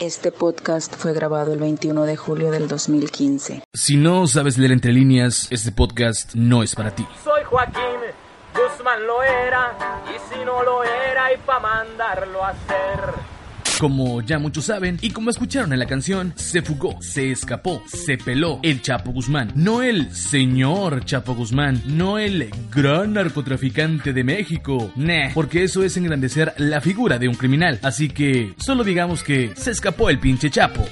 Este podcast fue grabado el 21 de julio del 2015. Si no sabes leer entre líneas, este podcast no es para ti. Soy Joaquín Guzmán lo era, y si no lo era, y pa' mandarlo a hacer. Como ya muchos saben, y como escucharon en la canción, se fugó, se escapó, se peló el Chapo Guzmán. No el señor Chapo Guzmán, no el gran narcotraficante de México. Nah, porque eso es engrandecer la figura de un criminal. Así que solo digamos que se escapó el pinche Chapo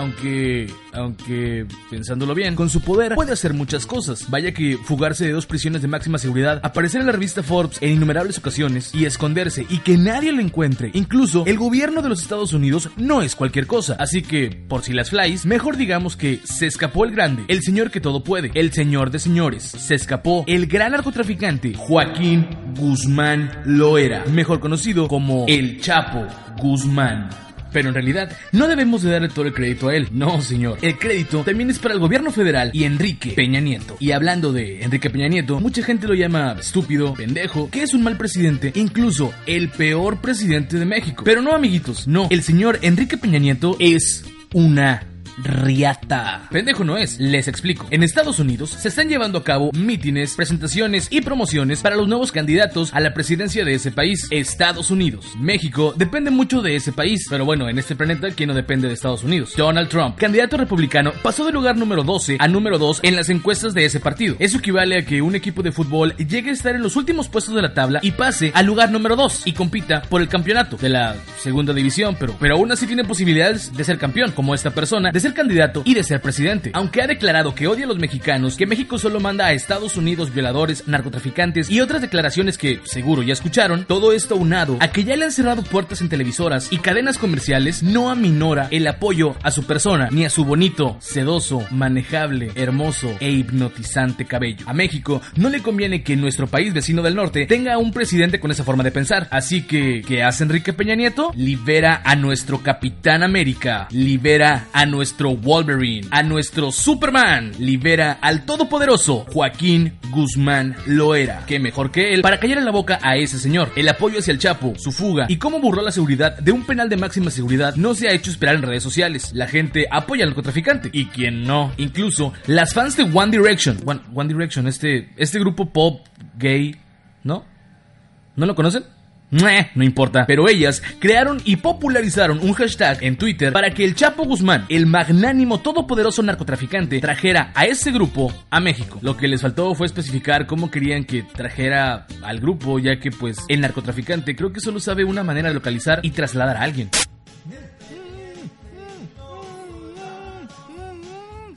aunque, aunque pensándolo bien, con su poder puede hacer muchas cosas. Vaya que fugarse de dos prisiones de máxima seguridad, aparecer en la revista Forbes en innumerables ocasiones y esconderse y que nadie lo encuentre. Incluso el gobierno de los Estados Unidos no es cualquier cosa. Así que, por si las flies, mejor digamos que se escapó el grande, el señor que todo puede, el señor de señores. Se escapó el gran narcotraficante Joaquín Guzmán Loera, mejor conocido como el Chapo Guzmán. Pero en realidad, no debemos de darle todo el crédito a él. No, señor. El crédito también es para el gobierno federal y Enrique Peña Nieto. Y hablando de Enrique Peña Nieto, mucha gente lo llama estúpido, pendejo, que es un mal presidente, incluso el peor presidente de México. Pero no, amiguitos, no. El señor Enrique Peña Nieto es una riata. Pendejo no es, les explico. En Estados Unidos se están llevando a cabo mítines, presentaciones y promociones para los nuevos candidatos a la presidencia de ese país, Estados Unidos. México depende mucho de ese país, pero bueno, en este planeta, ¿quién no depende de Estados Unidos? Donald Trump, candidato republicano, pasó de lugar número 12 a número 2 en las encuestas de ese partido. Eso equivale a que un equipo de fútbol llegue a estar en los últimos puestos de la tabla y pase al lugar número 2 y compita por el campeonato de la segunda división, pero, pero aún así tiene posibilidades de ser campeón, como esta persona, de ser candidato y de ser presidente. Aunque ha declarado que odia a los mexicanos, que México solo manda a Estados Unidos violadores, narcotraficantes y otras declaraciones que seguro ya escucharon, todo esto unado a que ya le han cerrado puertas en televisoras y cadenas comerciales no aminora el apoyo a su persona ni a su bonito, sedoso, manejable, hermoso e hipnotizante cabello. A México no le conviene que nuestro país vecino del norte tenga un presidente con esa forma de pensar. Así que, ¿qué hace Enrique Peña Nieto? Libera a nuestro Capitán América, libera a nuestro Wolverine, a nuestro Superman, libera al todopoderoso Joaquín Guzmán Loera. Que mejor que él para callar la boca a ese señor. El apoyo hacia el Chapo, su fuga y cómo burló la seguridad de un penal de máxima seguridad no se ha hecho esperar en redes sociales. La gente apoya al narcotraficante y quien no. Incluso las fans de One Direction, One, One Direction, este, este grupo pop gay, ¿no? ¿No lo conocen? No importa. Pero ellas crearon y popularizaron un hashtag en Twitter para que el Chapo Guzmán, el magnánimo todopoderoso narcotraficante, trajera a ese grupo a México. Lo que les faltó fue especificar cómo querían que trajera al grupo, ya que pues el narcotraficante creo que solo sabe una manera de localizar y trasladar a alguien.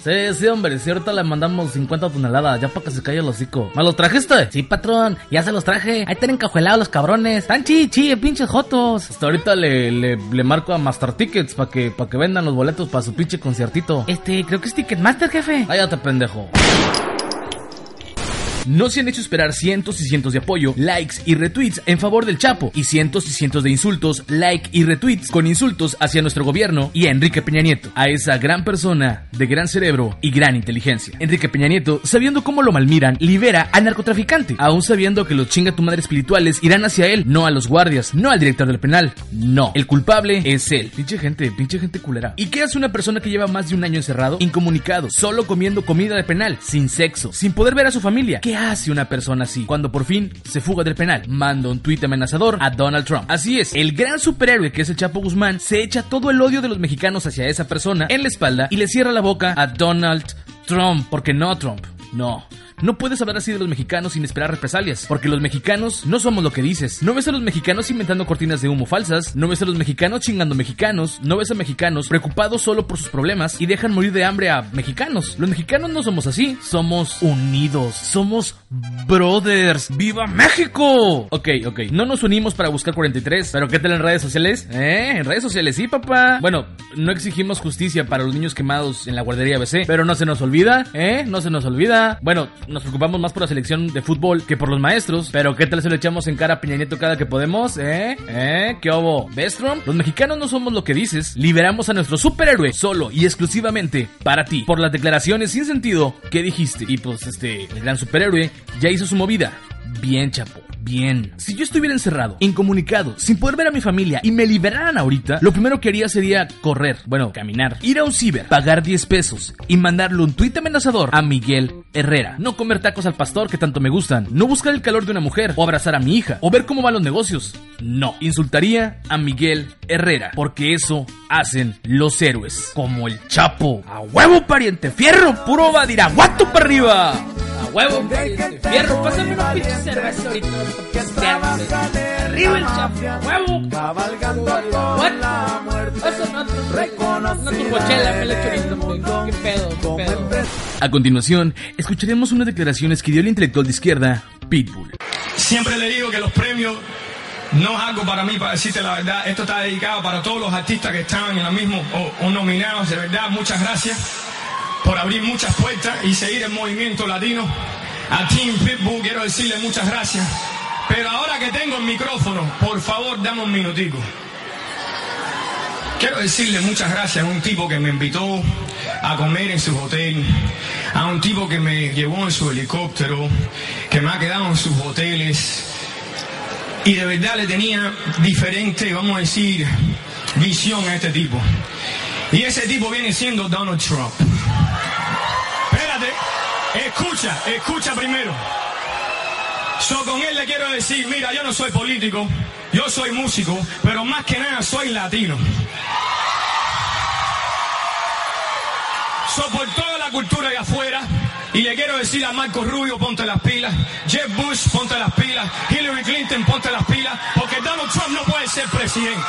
Sí, sí, hombre, si ahorita le mandamos 50 toneladas, ya para que se calle el hocico. ¿Me los trajiste? Sí, patrón, ya se los traje. Ahí tienen cajuelados los cabrones. Están chi, chi, pinches jotos. Hasta ahorita le, le, le marco a Master Tickets para que, pa que vendan los boletos para su pinche conciertito. Este, creo que es Ticketmaster, jefe. Cállate, pendejo. No se han hecho esperar cientos y cientos de apoyo, likes y retweets en favor del Chapo y cientos y cientos de insultos, like y retweets con insultos hacia nuestro gobierno y a Enrique Peña Nieto, a esa gran persona de gran cerebro y gran inteligencia. Enrique Peña Nieto, sabiendo cómo lo malmiran, libera al narcotraficante, aún sabiendo que los chinga tu madre espirituales irán hacia él, no a los guardias, no al director del penal, no. El culpable es él. Pinche gente, pinche gente culera. ¿Y qué hace una persona que lleva más de un año encerrado, incomunicado, solo comiendo comida de penal, sin sexo, sin poder ver a su familia? ¿Qué hace una persona así? Cuando por fin se fuga del penal, manda un tuit amenazador a Donald Trump. Así es, el gran superhéroe que es el Chapo Guzmán se echa todo el odio de los mexicanos hacia esa persona en la espalda y le cierra la boca a Donald Trump, porque no Trump, no. No puedes hablar así de los mexicanos sin esperar represalias, porque los mexicanos no somos lo que dices. No ves a los mexicanos inventando cortinas de humo falsas, no ves a los mexicanos chingando mexicanos, no ves a mexicanos preocupados solo por sus problemas y dejan morir de hambre a mexicanos. Los mexicanos no somos así, somos unidos, somos brothers. ¡Viva México! Ok, ok, no nos unimos para buscar 43, pero ¿qué tal en redes sociales? ¿Eh? En redes sociales sí, papá. Bueno, no exigimos justicia para los niños quemados en la guardería BC, pero no se nos olvida, ¿eh? No se nos olvida. Bueno, nos preocupamos más por la selección de fútbol que por los maestros. Pero ¿qué tal si le echamos en cara a Peña Nieto cada que podemos? ¿Eh? ¿Eh? ¿Qué hubo? ¿Ves, Trump? Los mexicanos no somos lo que dices. Liberamos a nuestro superhéroe solo y exclusivamente para ti. Por las declaraciones sin sentido que dijiste. Y pues este, el gran superhéroe ya hizo su movida. Bien, chapo bien. Si yo estuviera encerrado, incomunicado, sin poder ver a mi familia y me liberaran ahorita, lo primero que haría sería correr, bueno, caminar, ir a un ciber, pagar 10 pesos y mandarle un tuit amenazador a Miguel Herrera. No comer tacos al pastor que tanto me gustan, no buscar el calor de una mujer o abrazar a mi hija o ver cómo van los negocios. No, insultaría a Miguel Herrera porque eso hacen los héroes, como el Chapo. A huevo pariente, fierro, puro va guato para arriba. Huevo fierro, pásame una pinche cerveza ahorita. Arriba el Chapo, a huevo. No tu cochela, me le chorito, qué pedo, qué pedo. A continuación, escucharemos unas declaraciones que dio el intelectual de izquierda, Pitbull. Siempre le digo que los premios no es algo para mí, para decirte la verdad. Esto está dedicado para todos los artistas que estaban en la mismo o, o nominados. De verdad, muchas gracias por abrir muchas puertas y seguir el movimiento latino. A Team Pitbull quiero decirle muchas gracias. Pero ahora que tengo el micrófono, por favor, dame un minutico. Quiero decirle muchas gracias a un tipo que me invitó a comer en su hotel, a un tipo que me llevó en su helicóptero, que me ha quedado en sus hoteles. Y de verdad le tenía diferente, vamos a decir, visión a este tipo. Y ese tipo viene siendo Donald Trump. Escucha, escucha primero. So, con él le quiero decir, mira, yo no soy político, yo soy músico, pero más que nada soy latino. So, por toda la cultura de afuera, y le quiero decir a Marco Rubio, ponte las pilas, Jeff Bush, ponte las pilas, Hillary Clinton, ponte las pilas, porque Donald Trump no puede ser presidente.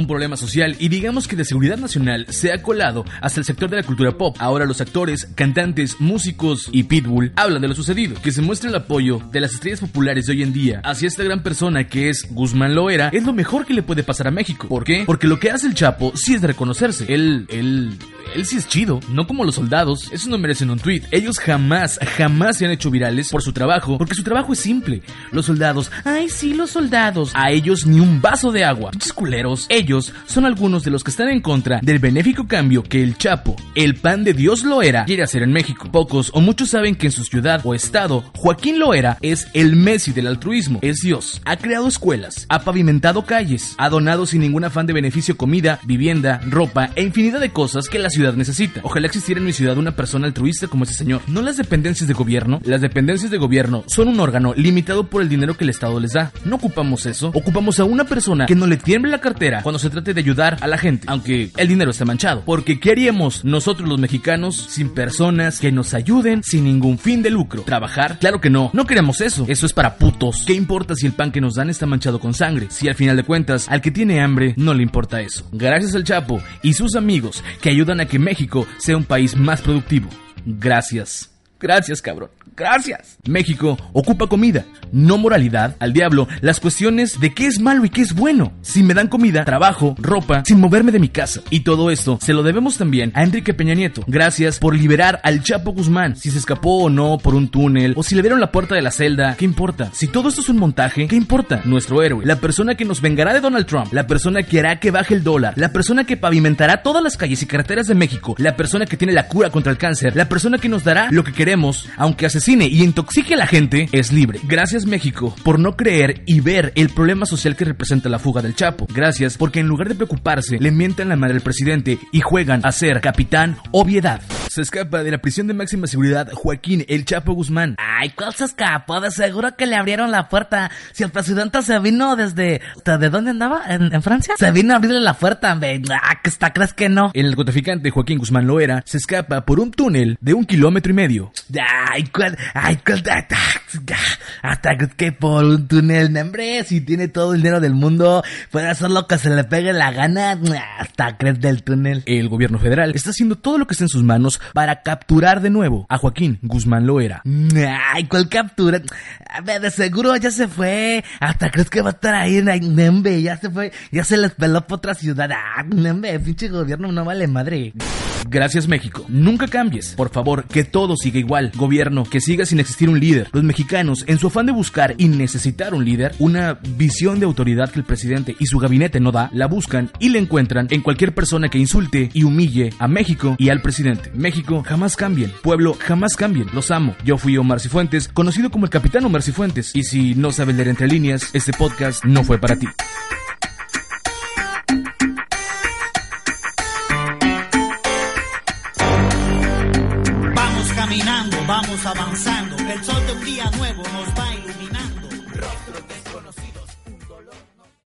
Un problema social y digamos que de seguridad nacional se ha colado hasta el sector de la cultura pop. Ahora los actores, cantantes, músicos y Pitbull hablan de lo sucedido, que se muestra el apoyo de las estrellas populares de hoy en día hacia esta gran persona que es Guzmán Loera, es lo mejor que le puede pasar a México. ¿Por qué? Porque lo que hace el Chapo sí es de reconocerse. Él, él, él sí es chido, no como los soldados, eso no merecen un tweet. Ellos jamás, jamás se han hecho virales por su trabajo, porque su trabajo es simple. Los soldados, ay sí, los soldados, a ellos ni un vaso de agua. Pinches culeros, ellos son algunos de los que están en contra del benéfico cambio que el Chapo, el pan de Dios Loera, quiere hacer en México. Pocos o muchos saben que en su ciudad o estado, Joaquín Loera es el Messi del altruismo, es Dios. Ha creado escuelas, ha pavimentado calles, ha donado sin ningún afán de beneficio comida, vivienda, ropa e infinidad de cosas que la ciudad necesita. Ojalá existiera en mi ciudad una persona altruista como ese señor. No las dependencias de gobierno. Las dependencias de gobierno son un órgano limitado por el dinero que el Estado les da. No ocupamos eso. Ocupamos a una persona que no le tiemble la cartera cuando se trate de ayudar a la gente, aunque el dinero esté manchado. Porque ¿qué haríamos nosotros los mexicanos sin personas que nos ayuden sin ningún fin de lucro? ¿Trabajar? Claro que no. No queremos eso. Eso es para putos. ¿Qué importa si el pan que nos dan está manchado con sangre? Si al final de cuentas al que tiene hambre no le importa eso. Gracias al Chapo y sus amigos que ayudan a que México sea un país más productivo. Gracias. Gracias, cabrón. Gracias. México ocupa comida, no moralidad. Al diablo, las cuestiones de qué es malo y qué es bueno. Si me dan comida, trabajo, ropa, sin moverme de mi casa. Y todo esto se lo debemos también a Enrique Peña Nieto. Gracias por liberar al Chapo Guzmán. Si se escapó o no por un túnel, o si le dieron la puerta de la celda, ¿qué importa? Si todo esto es un montaje, ¿qué importa? Nuestro héroe, la persona que nos vengará de Donald Trump, la persona que hará que baje el dólar, la persona que pavimentará todas las calles y carreteras de México, la persona que tiene la cura contra el cáncer, la persona que nos dará lo que queremos, aunque asesine y intoxique a la gente, es libre. Gracias México por no creer y ver el problema social que representa la fuga del Chapo. Gracias porque en lugar de preocuparse, le mientan la madre al presidente y juegan a ser capitán obviedad. Se escapa de la prisión de máxima seguridad Joaquín El Chapo Guzmán. Ay, ¿cuál se escapó? De seguro que le abrieron la puerta. Si el presidente se vino desde... ¿De dónde andaba? ¿En, en Francia? Se vino a abrirle la puerta, hombre. Ah, que está, ¿crees que no? El narcotraficante Joaquín Guzmán Loera se escapa por un túnel de un kilómetro y medio. Ay, ¿cuál? Ay, ¿cuál? Hasta que por un túnel, no, hombre, si tiene todo el dinero del mundo, puede hacer lo que se le pegue la gana. Hasta crees del túnel. El gobierno federal está haciendo todo lo que está en sus manos para capturar de nuevo a Joaquín Guzmán Loera. Ay, ¿cuál captura? A ver, de seguro ya se fue. Hasta crees que va a estar ahí en Nembe. Ya se fue. Ya se les peló por otra ciudad. Ah, pinche gobierno no vale madre. Gracias México. Nunca cambies. Por favor, que todo siga igual. Gobierno, que siga sin existir un líder. Los mexicanos, en su afán de buscar y necesitar un líder, una visión de autoridad que el presidente y su gabinete no da, la buscan y la encuentran en cualquier persona que insulte y humille a México y al presidente. México jamás cambien. Pueblo jamás cambien. Los amo. Yo fui Omar Cifuentes, conocido como el Capitán Omar Cifuentes. Y si no sabes leer entre líneas, este podcast no fue para ti.